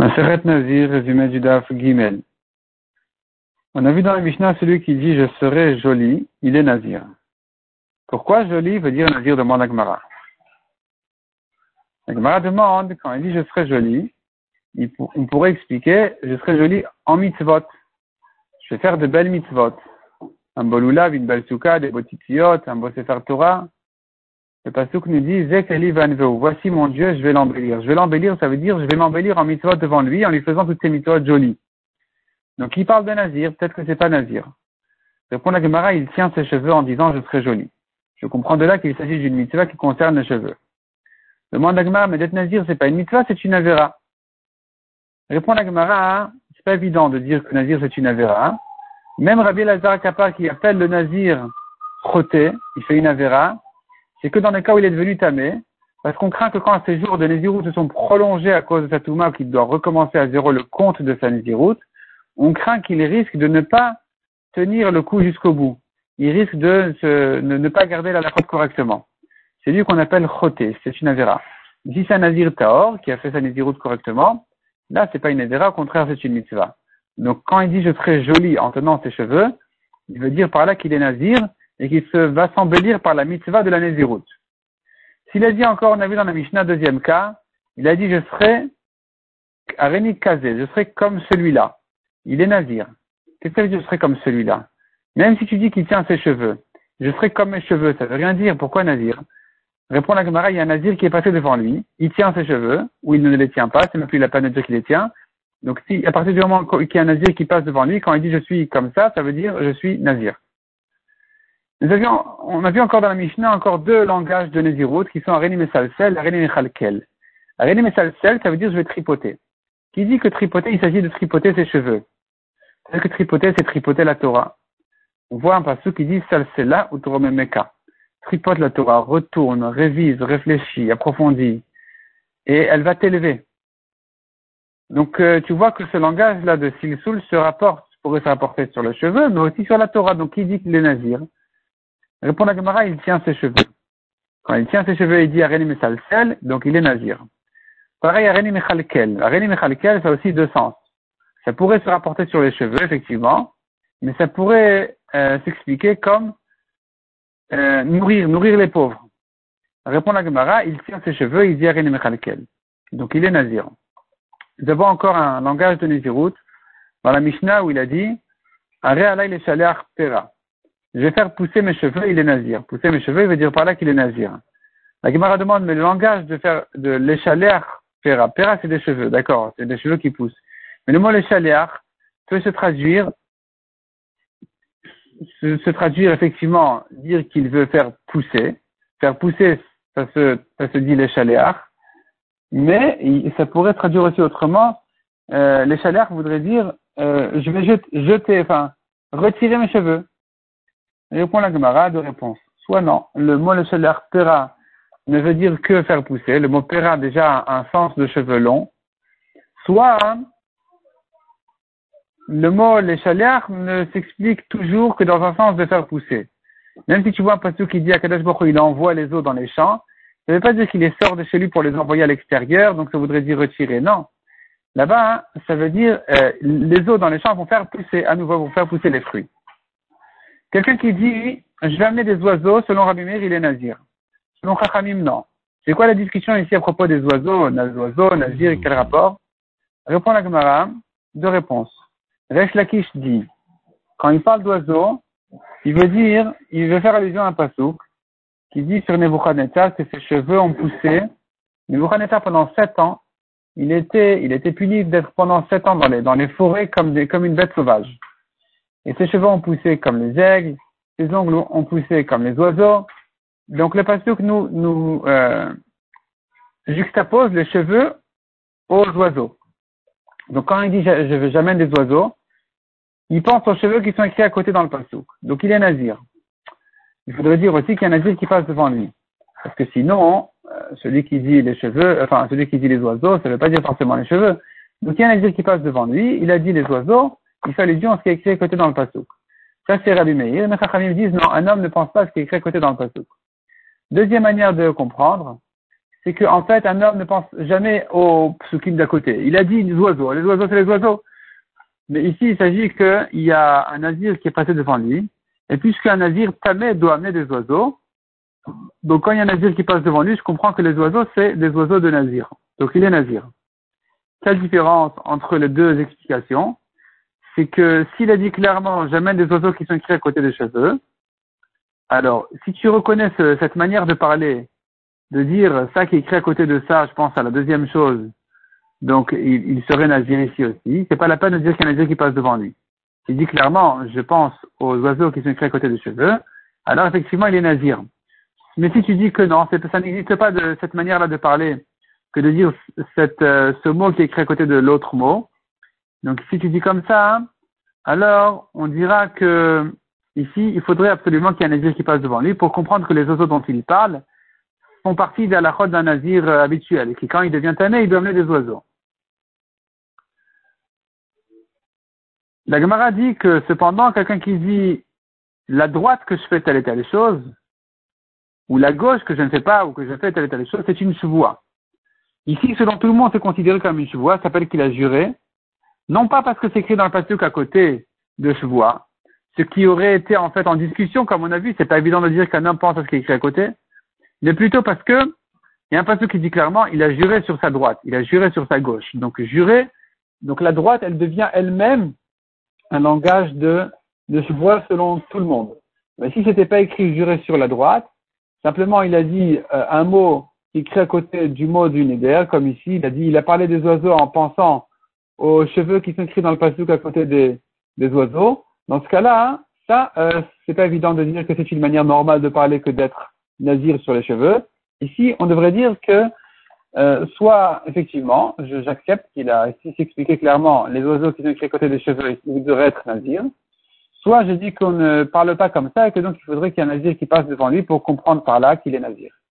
Maseret Nazir, résumé du Daf. On a vu dans la Mishnah celui qui dit je serai joli, il est Nazir. Pourquoi joli veut dire Nazir demande Agmara. Agmara demande, quand il dit je serai joli, on pourrait expliquer je serai joli en mitzvot. Je vais faire de belles mitzvot. Un lulav, une belle souka, des beaux un beau sefer Torah. Le Pasuk nous dit, voici mon Dieu, je vais l'embellir. Je vais l'embellir, ça veut dire, je vais m'embellir en mitzvot devant lui, en lui faisant toutes ces mitzvot jolies. Donc, il parle de Nazir, peut-être que c'est pas Nazir. Répond la Gemara, il tient ses cheveux en disant, je serai joli. Je comprends de là qu'il s'agit d'une mitzvah qui concerne les cheveux. Demande la Gemara, mais d'être Nazir, c'est pas une mitzvah, c'est une avera. Répond la Gemara, c'est pas évident de dire que Nazir c'est une avera. Même Rabbi Lazar Kappa qui appelle le Nazir frotté, il fait une avera, c'est que dans les cas où il est devenu tamé, parce qu'on craint que quand ces jours de Nézirut se sont prolongés à cause de sa touma, qu'il doit recommencer à zéro le compte de sa Nézirut, on craint qu'il risque de ne pas tenir le coup jusqu'au bout. Il risque de ne, pas garder la faute correctement. C'est lui qu'on appelle choté, c'est une avera. Si c'est un Nazir Taor qui a fait sa Nézirut correctement, là c'est pas une avera, au contraire c'est une mitzvah. Donc quand il dit je serai joli en tenant ses cheveux, il veut dire par là qu'il est Nazir et qui se va s'embellir par la mitzvah de la Nézirut. S'il a dit encore, on a vu dans la Mishnah, deuxième cas, il a dit je serai Areni Kazé, je serai comme celui-là. Il est Nazir. Qu'est-ce que ça veut dire je serai comme celui-là? Même si tu dis qu'il tient ses cheveux, je serai comme mes cheveux, ça veut rien dire. Pourquoi Nazir? Répond la Gemara, il y a un Nazir qui est passé devant lui, il tient ses cheveux, ou il ne les tient pas, c'est même plus la peine de dire qu'il les tient. Donc si, à partir du moment qu'il y a un Nazir qui passe devant lui, quand il dit je suis comme ça, ça veut dire je suis Nazir. On a vu encore dans la Mishnah encore deux langages de Nézirut qui sont Arenim et Salsel, Arenim et Chalkel. Arenim et Salsel, ça veut dire je vais tripoter. Qui dit que tripoter, il s'agit de tripoter ses cheveux. C'est que tripoter, c'est tripoter la Torah. On voit un passage qui dit Salsela ou Toromemeka. Tripote la Torah, retourne, révise, réfléchit, approfondit. Et elle va t'élever. Donc euh, tu vois que ce langage-là de Silsoul se rapporte, pourrait se rapporter sur les cheveux, mais aussi sur la Torah. Donc qui dit qu'il est nazir? Répond la Gemara, il tient ses cheveux. Quand il tient ses cheveux, il dit Areni Mesalsel, donc il est nazir. Pareil, Areni Mechalkel. Areni Mechalkel, ça a aussi deux sens. Ça pourrait se rapporter sur les cheveux, effectivement, mais ça pourrait euh, s'expliquer comme euh, nourrir, nourrir les pauvres. Répond la Gemara, il tient ses cheveux, il dit Areni Mechalkel. Donc il est nazir. Nous avons encore un langage de Nézirut dans la Mishnah où il a dit Are alay le je vais faire pousser mes cheveux, il est nazir. Pousser mes cheveux, il veut dire par là qu'il est nazir. La Gemara demande, mais le langage de faire de l'échaler, pera, pera c'est des cheveux, d'accord, c'est des cheveux qui poussent. Mais le mot l'échaler peut se traduire, se, traduire effectivement, dire qu'il veut faire pousser. Faire pousser, ça se, dit l'échaler, mais ça pourrait traduire aussi autrement. Euh, voudrait dire, euh, je vais jeter, enfin, retirer mes cheveux. Répond la Gemara de réponse. Soit non, le mot le pera ne veut dire que faire pousser. Le mot pera déjà un sens de cheveux longs. Soit le mot l'échalière ne s'explique toujours que dans un sens de faire pousser. Même si tu vois un pasteur qui dit à Kadosh Baruch il envoie les eaux dans les champs, ça ne veut pas dire qu'il les sort de chez lui pour les envoyer à l'extérieur, donc ça voudrait dire retirer. Non. Là-bas, ça veut dire euh, les eaux dans les champs vont faire pousser, à nouveau vont faire pousser les fruits. Quelqu'un qui dit, je vais amener des oiseaux, selon Rabbi il est nazir. Selon Chachamim, non. C'est quoi la discussion ici à propos des oiseaux, oiseaux, nazir, quel rapport? Répond la Gemara, deux réponses. Resh Lakish dit, quand il parle d'oiseaux, il veut dire, il veut faire allusion à un pasouk qui dit sur Nebuchadnezzar que ses cheveux ont poussé. Nebuchadnezzar, pendant sept ans, il était, il était puni d'être pendant sept ans dans les, dans les forêts comme, des, comme une bête sauvage. Et ses cheveux ont poussé comme les aigles, ses ongles ont poussé comme les oiseaux. Donc le pasteur nous, euh, juxtapose les cheveux aux oiseaux. Donc quand il dit je, veux jamais des oiseaux, il pense aux cheveux qui sont écrits à côté dans le pasouk. Donc il est nazir. Il faudrait dire aussi qu'il y a un nazir qui passe devant lui. Parce que sinon, euh, celui qui dit les cheveux, enfin celui qui dit les oiseaux, ça ne veut pas dire forcément les cheveux. Donc il y a un nazir qui passe devant lui, il a dit les oiseaux, il fait allusion à ce qui est écrit à côté dans le pasouk. Ça, c'est Rabbi Meir. Les Chachamim disent non, un homme ne pense pas à ce qui est écrit à côté dans le pasouk. Deuxième manière de comprendre, c'est qu'en fait, un homme ne pense jamais aux psukim d'à côté. Il a dit les oiseaux. Les oiseaux, c'est les oiseaux. Mais ici, il s'agit qu'il y a un navire qui est passé devant lui. Et puisqu'un navire tamé doit amener des oiseaux, donc quand il y a un navire qui passe devant lui, je comprends que les oiseaux, c'est des oiseaux de navire. Donc il est navire. Quelle différence entre les deux explications? C'est que s'il a dit clairement j'amène des oiseaux qui sont écrits à côté des cheveux, alors si tu reconnais cette manière de parler, de dire ça qui est écrit à côté de ça, je pense à la deuxième chose, donc il, serait nazir ici aussi, c'est pas la peine de dire qu'il y a un nazir qui passe devant lui. Il dit clairement je pense aux oiseaux qui sont écrits à côté des cheveux, alors effectivement il est nazir. Mais si tu dis que non, ça n'existe pas de cette manière-là de parler, que de dire cette, euh, ce mot qui est écrit à côté de l'autre mot. Donc si tu dis comme ça, alors on dira que ici, il faudrait absolument qu'il y ait un nazir qui passe devant lui pour comprendre que les oiseaux dont il parle font partie de la d'un nazir euh, habituel et que quand il devient tanné, il doit amener des oiseaux. La Gemara dit que cependant, quelqu'un qui dit la droite que je fais telle et telle chose, ou la gauche que je ne fais pas, ou que je fais telle et telle chose, c'est une chevoie. Ici, selon tout le monde, c'est considéré comme une chevoie, ça s'appelle qu'il a juré, non pas parce que c'est écrit dans le pasuk à côté de chevoie, ce qui aurait été en fait en discussion, comme on a vu, c'est pas évident de dire qu'un homme pense à ce qui est écrit à côté, mais plutôt parce que il y a un pasuk qui dit clairement, il a juré sur sa droite, il a juré sur sa gauche. Donc juré, donc la droite, elle devient elle-même un langage de, de chevoie selon tout le monde. Mais si c'était pas écrit juré sur la droite, Simplement, il a dit euh, un mot qui crée à côté du mot du Neder, comme ici, il a dit, il a parlé des oiseaux en pensant aux cheveux qui sont dans le pasuk à côté des, des oiseaux. Dans ce cas-là, ça, euh, c'est pas évident de dire que c'est une manière normale de parler que d'être nazir sur les cheveux. Ici, on devrait dire que euh, soit effectivement, j'accepte qu'il a ici expliqué clairement les oiseaux qui sont écrits à côté des cheveux, ils devraient être nazir. Soit j'ai dit qu'on ne parle pas comme ça et que donc il faudrait qu'il y ait un nazir qui passe devant lui pour comprendre par là qu'il est nazir.